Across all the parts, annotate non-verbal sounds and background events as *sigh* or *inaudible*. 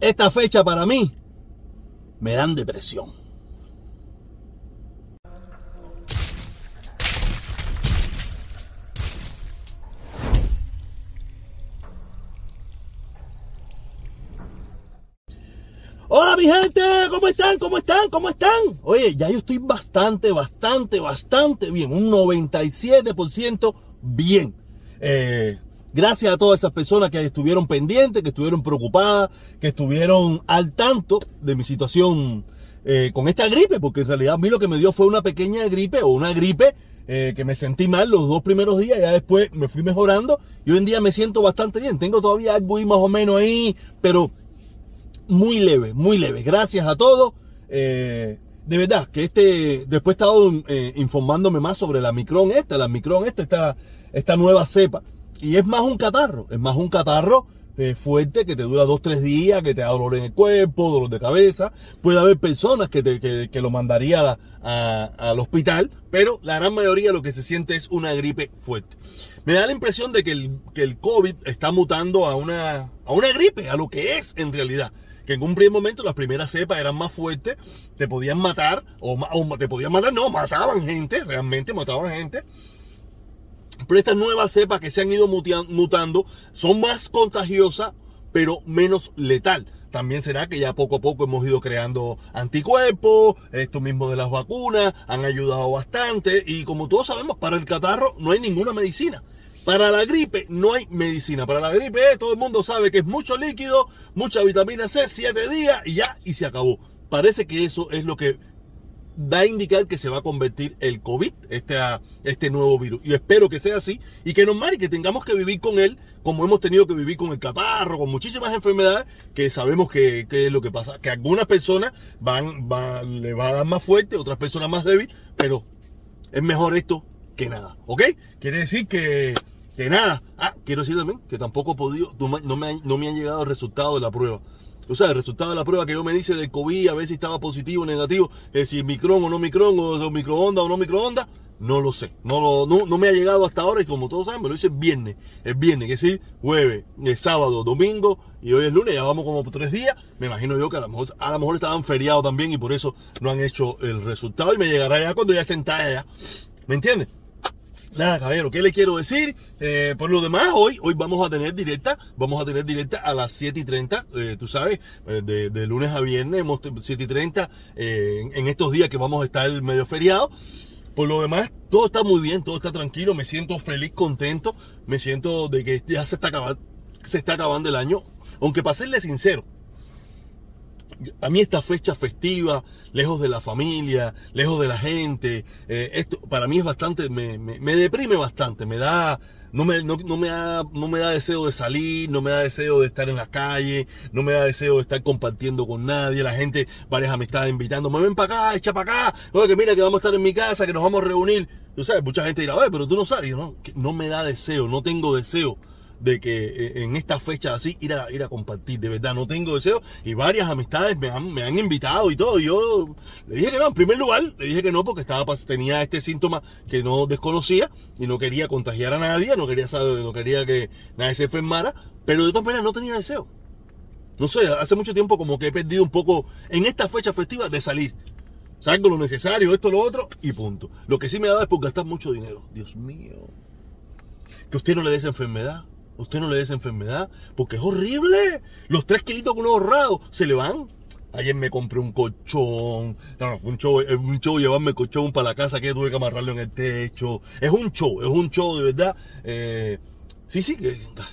esta fecha para mí me dan depresión. Hola mi gente, ¿cómo están? ¿Cómo están? ¿Cómo están? Oye, ya yo estoy bastante, bastante, bastante bien. Un 97% bien. Eh, gracias a todas esas personas que estuvieron pendientes, que estuvieron preocupadas, que estuvieron al tanto de mi situación eh, con esta gripe, porque en realidad a mí lo que me dio fue una pequeña gripe o una gripe eh, que me sentí mal los dos primeros días, ya después me fui mejorando y hoy en día me siento bastante bien. Tengo todavía algo ahí más o menos ahí, pero muy leve, muy leve. Gracias a todos. Eh, de verdad, que este, después he estado informándome más sobre la Micron esta, la Micron esta, esta nueva cepa. Y es más un catarro, es más un catarro eh, fuerte que te dura dos, tres días, que te da dolor en el cuerpo, dolor de cabeza. Puede haber personas que, te, que, lo mandaría al hospital, pero la gran mayoría lo que se siente es una gripe fuerte. Me da la impresión de que el, que el COVID está mutando a una, a una gripe, a lo que es en realidad que en un primer momento las primeras cepas eran más fuertes, te podían matar, o, te podían matar, no, mataban gente, realmente mataban gente. Pero estas nuevas cepas que se han ido mutando son más contagiosas, pero menos letal. También será que ya poco a poco hemos ido creando anticuerpos, esto mismo de las vacunas han ayudado bastante y como todos sabemos, para el catarro no hay ninguna medicina. Para la gripe no hay medicina. Para la gripe eh, todo el mundo sabe que es mucho líquido, mucha vitamina C, 7 días y ya, y se acabó. Parece que eso es lo que da a indicar que se va a convertir el COVID, este, este nuevo virus. Y espero que sea así y que nos mare, que tengamos que vivir con él como hemos tenido que vivir con el catarro, con muchísimas enfermedades que sabemos que, es lo que pasa. Que algunas personas van, van, le va a dar más fuerte, otras personas más débil, pero es mejor esto que nada, ¿ok? Quiere decir que que nada. Ah, quiero decir también que tampoco he podido, no me, no me han llegado el resultado de la prueba. O sea, el resultado de la prueba que yo me dice del COVID, a ver si estaba positivo o negativo, es si micrón o no micrón, o microondas o no microondas, no lo sé. No, lo, no, no, me ha llegado hasta ahora y como todos saben, me lo dice el viernes. El viernes, que sí, jueves, el sábado, domingo y hoy es lunes, ya vamos como tres días. Me imagino yo que a lo mejor, a lo mejor estaban feriados también y por eso no han hecho el resultado y me llegará ya cuando ya estén talla. ¿Me entiendes? Nada, caballero, ¿qué le quiero decir? Eh, por lo demás, hoy, hoy vamos a tener directa, vamos a tener directa a las 7 y 30, eh, tú sabes, eh, de, lunes a viernes, 7 y 30, en, estos días que vamos a estar medio feriado. Por lo demás, todo está muy bien, todo está tranquilo, me siento feliz, contento, me siento de que ya se está acabando, se está acabando el año, aunque para serle sincero, a mí esta fecha festiva, lejos de la familia, lejos de la gente, eh, esto para mí es bastante, me, me, deprime bastante, me da, no me, no, me da, no me da deseo de salir, no me da deseo de estar en la calle, no me da deseo de estar compartiendo con nadie, la gente, varias amistades invitando, me ven para acá, echa para acá, oye que mira que vamos a estar en mi casa, que nos vamos a reunir. Tú sabes, mucha gente dirá, oye, pero tú no sabes, no, no me da deseo, no tengo deseo de que eh, en esta fecha así ir a, ir a compartir. De verdad, no tengo deseo. Y varias amistades me han, me han invitado y todo. yo le dije que no, en primer lugar, le dije que no porque estaba, tenía este síntoma que no desconocía y no quería contagiar a nadie, no quería no quería que nadie se enfermara. Pero de todas maneras no tenía deseo. No sé, hace mucho tiempo como que he perdido un poco en esta fecha festiva de salir. Salgo lo necesario, esto, lo otro y punto. Lo que sí me dado es por gastar mucho dinero. Dios mío. Que usted no le dé esa enfermedad usted no le dé esa enfermedad, porque es horrible. Los tres kilitos que uno ha ahorrado se le van. Ayer me compré un colchón. No, no, fue un show, es un show llevarme el colchón para la casa que tuve que amarrarlo en el techo. Es un show, es un show de verdad. Eh, sí, sí,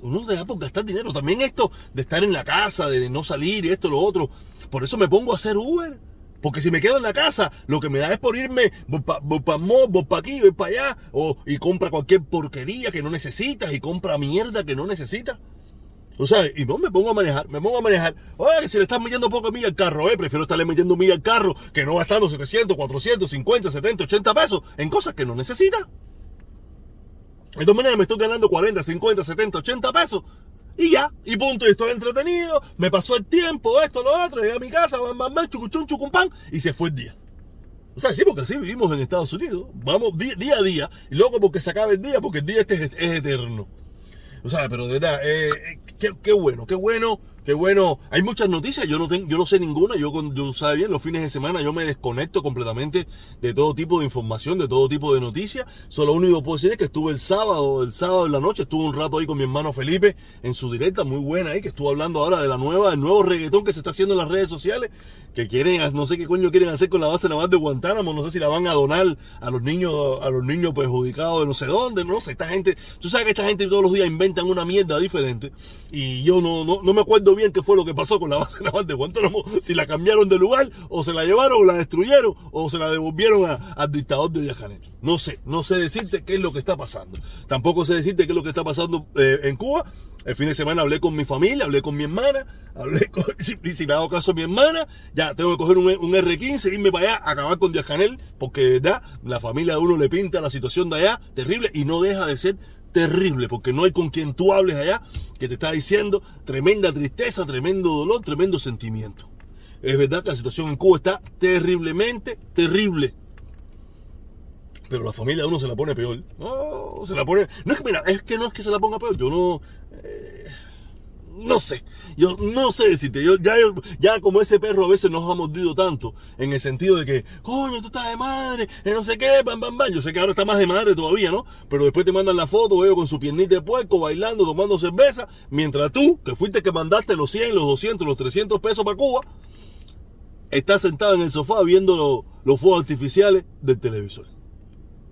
uno se da por gastar dinero. También esto de estar en la casa, de no salir y esto, lo otro. Por eso me pongo a hacer Uber. Porque si me quedo en la casa, lo que me da es por irme, voy para pa voy para aquí, voy para allá, o, y compra cualquier porquería que no necesitas, y compra mierda que no necesitas. O sea, y no me pongo a manejar, me pongo a manejar. Oye, si le estás metiendo poco milla al carro, eh, prefiero estarle metiendo milla al carro que no gastando 700, 400, 50, 70, 80 pesos en cosas que no necesita. De todas maneras me estoy ganando 40, 50, 70, 80 pesos y ya, y punto, y estoy entretenido, me pasó el tiempo, esto, lo otro, llegué a mi casa, bam, bam, bam, chucuchun, chucumpan, y se fue el día. O sea, sí, porque así vivimos en Estados Unidos. Vamos día, a día, y luego porque se acaba el día, porque el día este es, eterno. O sea, pero de verdad, eh, eh, qué, qué bueno, qué bueno Qué bueno, hay muchas noticias, yo no tengo, yo no sé ninguna, yo, yo sabe bien, los fines de semana yo me desconecto completamente de todo tipo de información, de todo tipo de noticias. Solo lo único que puedo decir es que estuve el sábado, el sábado en la noche, estuve un rato ahí con mi hermano Felipe en su directa, muy buena ahí, que estuvo hablando ahora de la nueva, del nuevo reggaetón que se está haciendo en las redes sociales, que quieren, no sé qué coño quieren hacer con la base naval de Guantánamo, no sé si la van a donar a los niños, a los niños perjudicados de no sé dónde, no sé, esta gente, tú sabes que esta gente todos los días inventan una mierda diferente, y yo no, no, no me acuerdo bien qué fue lo que pasó con la base naval de Guantánamo, si la cambiaron de lugar, o se la llevaron, o la destruyeron, o se la devolvieron al dictador de Díaz No sé, no sé decirte qué es lo que está pasando. Tampoco sé decirte qué es lo que está pasando eh, en Cuba. El fin de semana hablé con mi familia, hablé con mi hermana, hablé con, *laughs* si, si le hago caso a mi hermana, ya tengo que coger un, R15, irme para allá, acabar con Díaz Canel, porque de verdad la familia de uno le pinta la situación de allá terrible y no deja de ser terrible, porque no hay con quien tú hables allá que te está diciendo tremenda tristeza, tremendo dolor, tremendo sentimiento. Es verdad que la situación en Cuba está terriblemente terrible. Pero la familia de uno se la pone peor. No, se la pone. No es que, mira, es que no es que se la ponga peor. Yo no. Eh, no sé, yo no sé decirte, yo ya, ya como ese perro a veces nos ha mordido tanto, en el sentido de que, coño, tú estás de madre, no sé qué, bam, bam, bam, yo sé que ahora está más de madre todavía, ¿no? Pero después te mandan la foto, veo con su piernita de puerco, bailando, tomando cerveza, mientras tú, que fuiste que mandaste los 100, los 200, los 300 pesos para Cuba, estás sentado en el sofá viendo los fuegos artificiales del televisor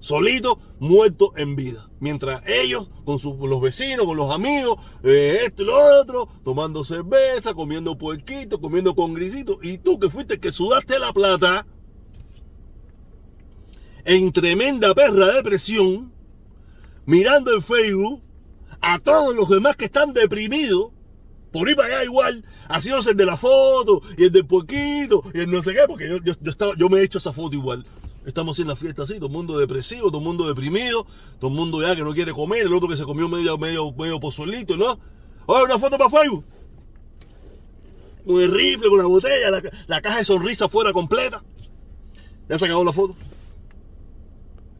solito, muerto en vida. Mientras ellos, con sus, los vecinos, con los amigos, eh, esto y lo otro, tomando cerveza, comiendo puerquito, comiendo con grisito. Y tú que fuiste que sudaste la plata, en tremenda perra de presión, mirando en Facebook a todos los demás que están deprimidos, por ir para allá igual, haciéndose el de la foto y el del puerquito y el no sé qué, porque yo, yo, estaba, yo me he hecho esa foto igual. Estamos en la fiesta así, todo el mundo depresivo, todo el mundo deprimido, todo el mundo ya que no quiere comer, el otro que se comió medio, medio, medio pozuelito, ¿no? Oye, una foto para Facebook. Con el rifle, con la botella, la, la caja de sonrisa fuera completa. Ya se acabó la foto.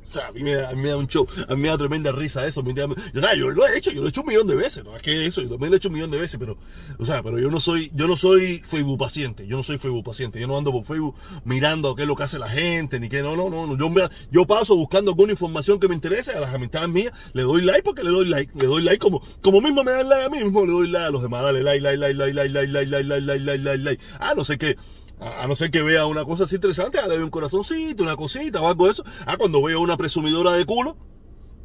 O sea, a mí, me, da un show, a mí me da tremenda risa eso. yo, lo he hecho, yo lo he hecho un millón de veces, no es que eso, yo también lo he hecho un millón de veces, pero, o sea, pero yo no soy, yo no soy Facebook paciente, yo no soy Facebook paciente, yo no ando por Facebook mirando qué es lo que hace la gente, ni qué, no, no, no, yo, yo paso buscando alguna información que me interese a las amistades mías, le doy like porque le doy like, le doy like como, como mismo me dan like a mí mismo, le doy like a los demás, dale like, like, like, like, like, like, like, like, like, like, like, like, like, ah, no sé qué a no ser que vea una cosa así interesante, le doy un corazoncito, una cosita o algo de eso. Ah, cuando veo una presumidora de culo.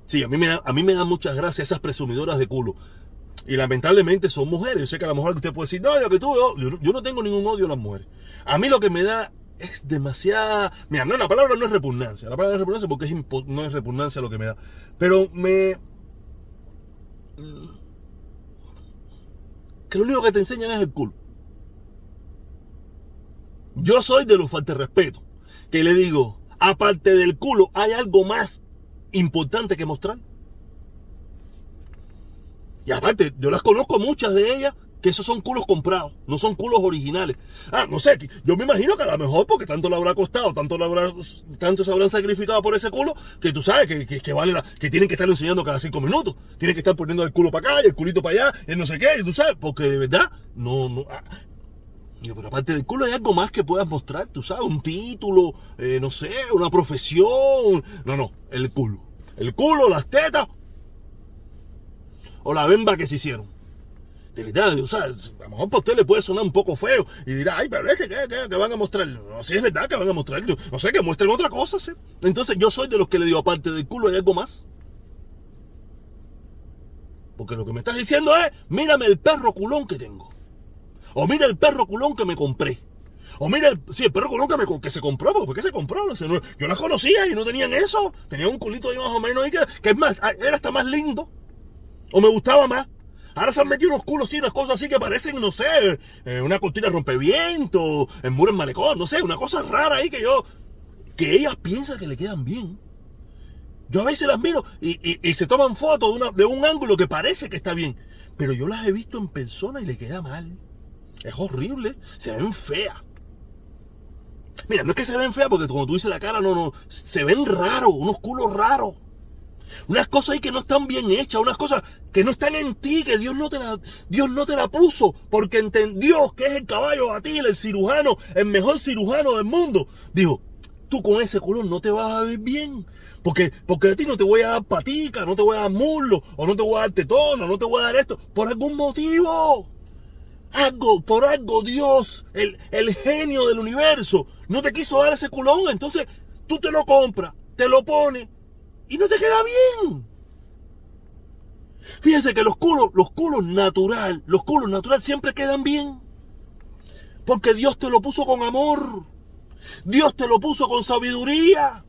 Sí, a mí me a mí me dan muchas gracias esas presumidoras de culo. Y lamentablemente son mujeres. Yo sé que a lo mejor usted puede decir, no, yo que tú, yo, no tengo ningún odio a las mujeres. A mí lo que me da es demasiada. Mira, no, la palabra no es repugnancia. La palabra no es repugnancia porque es no es repugnancia lo que me da. Pero me. Que lo único que te enseñan es el culo. Yo soy de los falta respeto. Que le digo, aparte del culo, ¿hay algo más importante que mostrar? Y aparte, yo las conozco muchas de ellas que esos son culos comprados, no son culos originales. Ah, no sé, yo me imagino que a lo mejor porque tanto le habrá costado, tanto, le habrá, tanto se habrán sacrificado por ese culo, que tú sabes que, que, vale la, que tienen que estar enseñando cada cinco minutos, tienen que estar poniendo el culo para acá y el culito para allá, y no sé qué, y tú sabes, porque de verdad, no, no, pero aparte del culo hay algo más que puedas mostrar, tú sabes, un título, eh, no sé, una profesión. No, no, el culo. El culo, las tetas o la bemba que se hicieron. De verdad, o sea, a lo mejor para usted le puede sonar un poco feo y dirá, ay, pero es que, que, van a mostrar. No, si es verdad que van a mostrar. No sé, que muestren otra cosa, ¿sí? Entonces yo soy de los que le digo, aparte del culo hay algo más. Porque lo que me estás diciendo es, mírame el perro culón que tengo. O mira el perro culón que me compré. O mira, el, sí, el perro culón que, me, que se compró, ¿por qué se compró? yo las conocía y no tenían eso. Tenían un culito ahí más o menos ahí que, es más, era hasta más lindo. O me gustaba más. Ahora se han metido unos culos y unas cosas así que parecen, no sé, eh, una cortina rompeviento, en muro en malecón, no sé, una cosa rara ahí que yo, que ellas piensan que le quedan bien. Yo a veces las miro y, se toman fotos de, de un ángulo que parece que está bien, pero yo las he visto en persona y le queda mal. Es horrible. Se ven feas. Mira, no es que se ven feas porque como tú dices la cara, no, no. Se ven raros, unos culos raros. Unas cosas ahí que no están bien hechas, unas cosas que no están en ti, que Dios no te la, Dios no te la puso, porque entendió que es el caballo batil, el cirujano, el mejor cirujano del mundo. Dijo, tú con ese color no te vas a ver bien. Porque, porque a ti no te voy a dar patica, no te voy a dar muslo, o no te voy a dar tetona, no te voy a dar esto, por algún motivo. Por algo Dios, el, el genio del universo, no te quiso dar ese culón, entonces tú te lo compras, te lo pones y no te queda bien. Fíjense que los culos, los culos natural, los culos natural siempre quedan bien. Porque Dios te lo puso con amor. Dios te lo puso con sabiduría.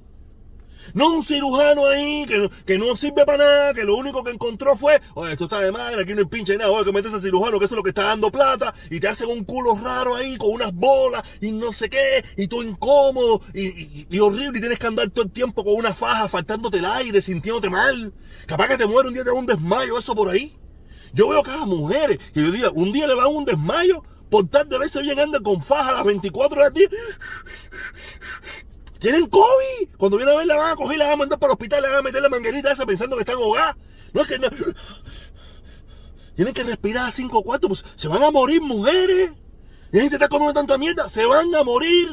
No un cirujano ahí que, que, no sirve para nada, que lo único que encontró fue, oye, esto está de madre, aquí no hay pinche nada, oye, que metes a cirujano, que eso es lo que está dando plata, y te hacen un culo raro ahí con unas bolas y no sé qué, y todo incómodo y, y, horrible, y tienes que andar todo el tiempo con una faja, faltándote el aire, sintiéndote mal. Capaz que te muere un día, te da un desmayo, eso por ahí. Yo veo cada mujeres que yo digo, un día le va un desmayo, por tal de veces bien andan con faja a las 24 horas del día tienen COVID. Cuando viene a ver, la van a coger la van a mandar para el hospital, le van a meter la manguerita esa pensando que están ahogadas. No es que no. Tienen que respirar a cinco cuartos, pues se van a morir mujeres. Y ahí se está comiendo tanta mierda, se van a morir.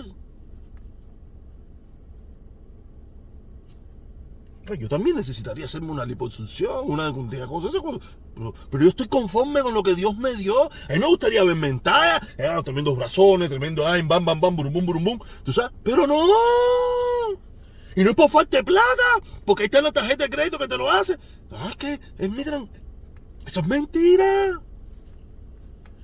Yo también necesitaría hacerme una liposucción, una cosas, pero, pero, yo estoy conforme con lo que Dios me dio. A mí me gustaría ver mentada, eh, tremendos brazones, tremendo ay, bam, bam, bam, burum, burum, bum, tú sabes, pero no. Y no es por falta de plata, porque ahí está la tarjeta de crédito que te lo hace. Ah, es que es mi gran... Eso es mentira.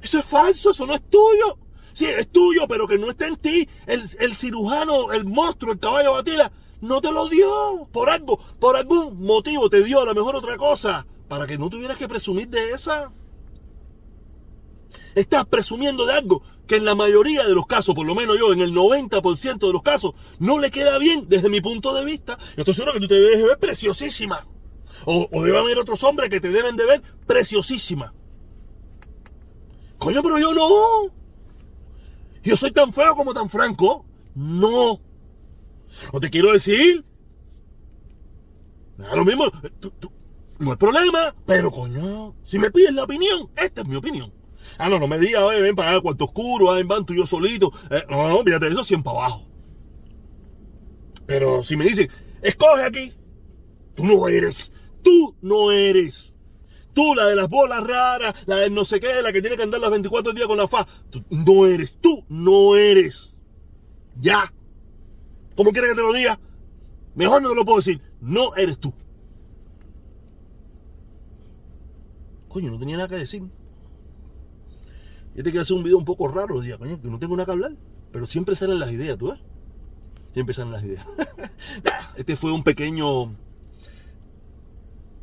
Eso es falso, eso no es tuyo. Sí, es tuyo, pero que no está en ti. El, el cirujano, el monstruo, el caballo batida no te lo dio. Por algo, por algún motivo te dio a lo mejor otra cosa. Para que no tuvieras que presumir de esa. Estás presumiendo de algo que en la mayoría de los casos, por lo menos yo, en el 90% de los casos, no le queda bien desde mi punto de vista. Yo estoy seguro que tú te debes ver preciosísima. O, o debe haber otros hombres que te deben de ver preciosísima. Coño, pero yo no. Yo soy tan feo como tan franco. No. O te quiero decir. lo mismo. no hay problema, pero coño, si me pides la opinión, esta es mi opinión. Ah, no, no me digas, oye, ven para acá, cuarto oscuro, ven, van tú y yo solito. Eh, no, no, fíjate, eso siempre abajo. Pero si me dicen, escoge aquí, tú no eres. Tú no eres. Tú, la de las bolas raras, la de no sé qué, la que tiene que andar las 24 días con la fa. Tú no eres. Tú no eres. Ya. ¿Cómo quieres que te lo diga? Mejor no te lo puedo decir. No eres tú. Coño, no tenía nada que decir. Yo te quiero hacer un video un poco raro, día, coño, que no tengo nada que hablar. Pero siempre salen las ideas, ¿tú ves? Siempre salen las ideas. *laughs* este fue un pequeño.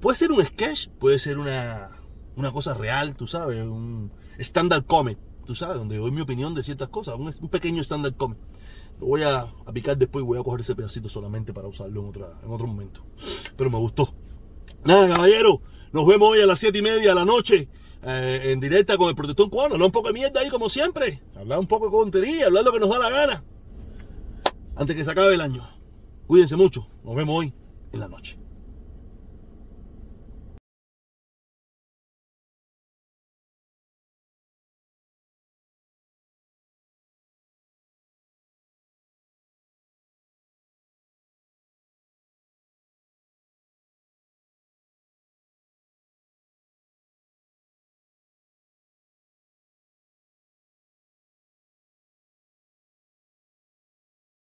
Puede ser un sketch, puede ser una, una cosa real, tú sabes, un stand-up comedy, tú sabes, donde doy mi opinión de ciertas cosas, un, pequeño stand-up comedy. Lo voy a, picar después y voy a coger ese pedacito solamente para usarlo en, otra, en otro momento. Pero me gustó. Nada, caballero. Nos vemos hoy a las 7 y media de la noche. Eh, en directa con el protector cubano. Hablar un poco de mierda ahí como siempre. Hablar un poco de contería. Hablar lo que nos da la gana. Antes que se acabe el año. Cuídense mucho. Nos vemos hoy en la noche.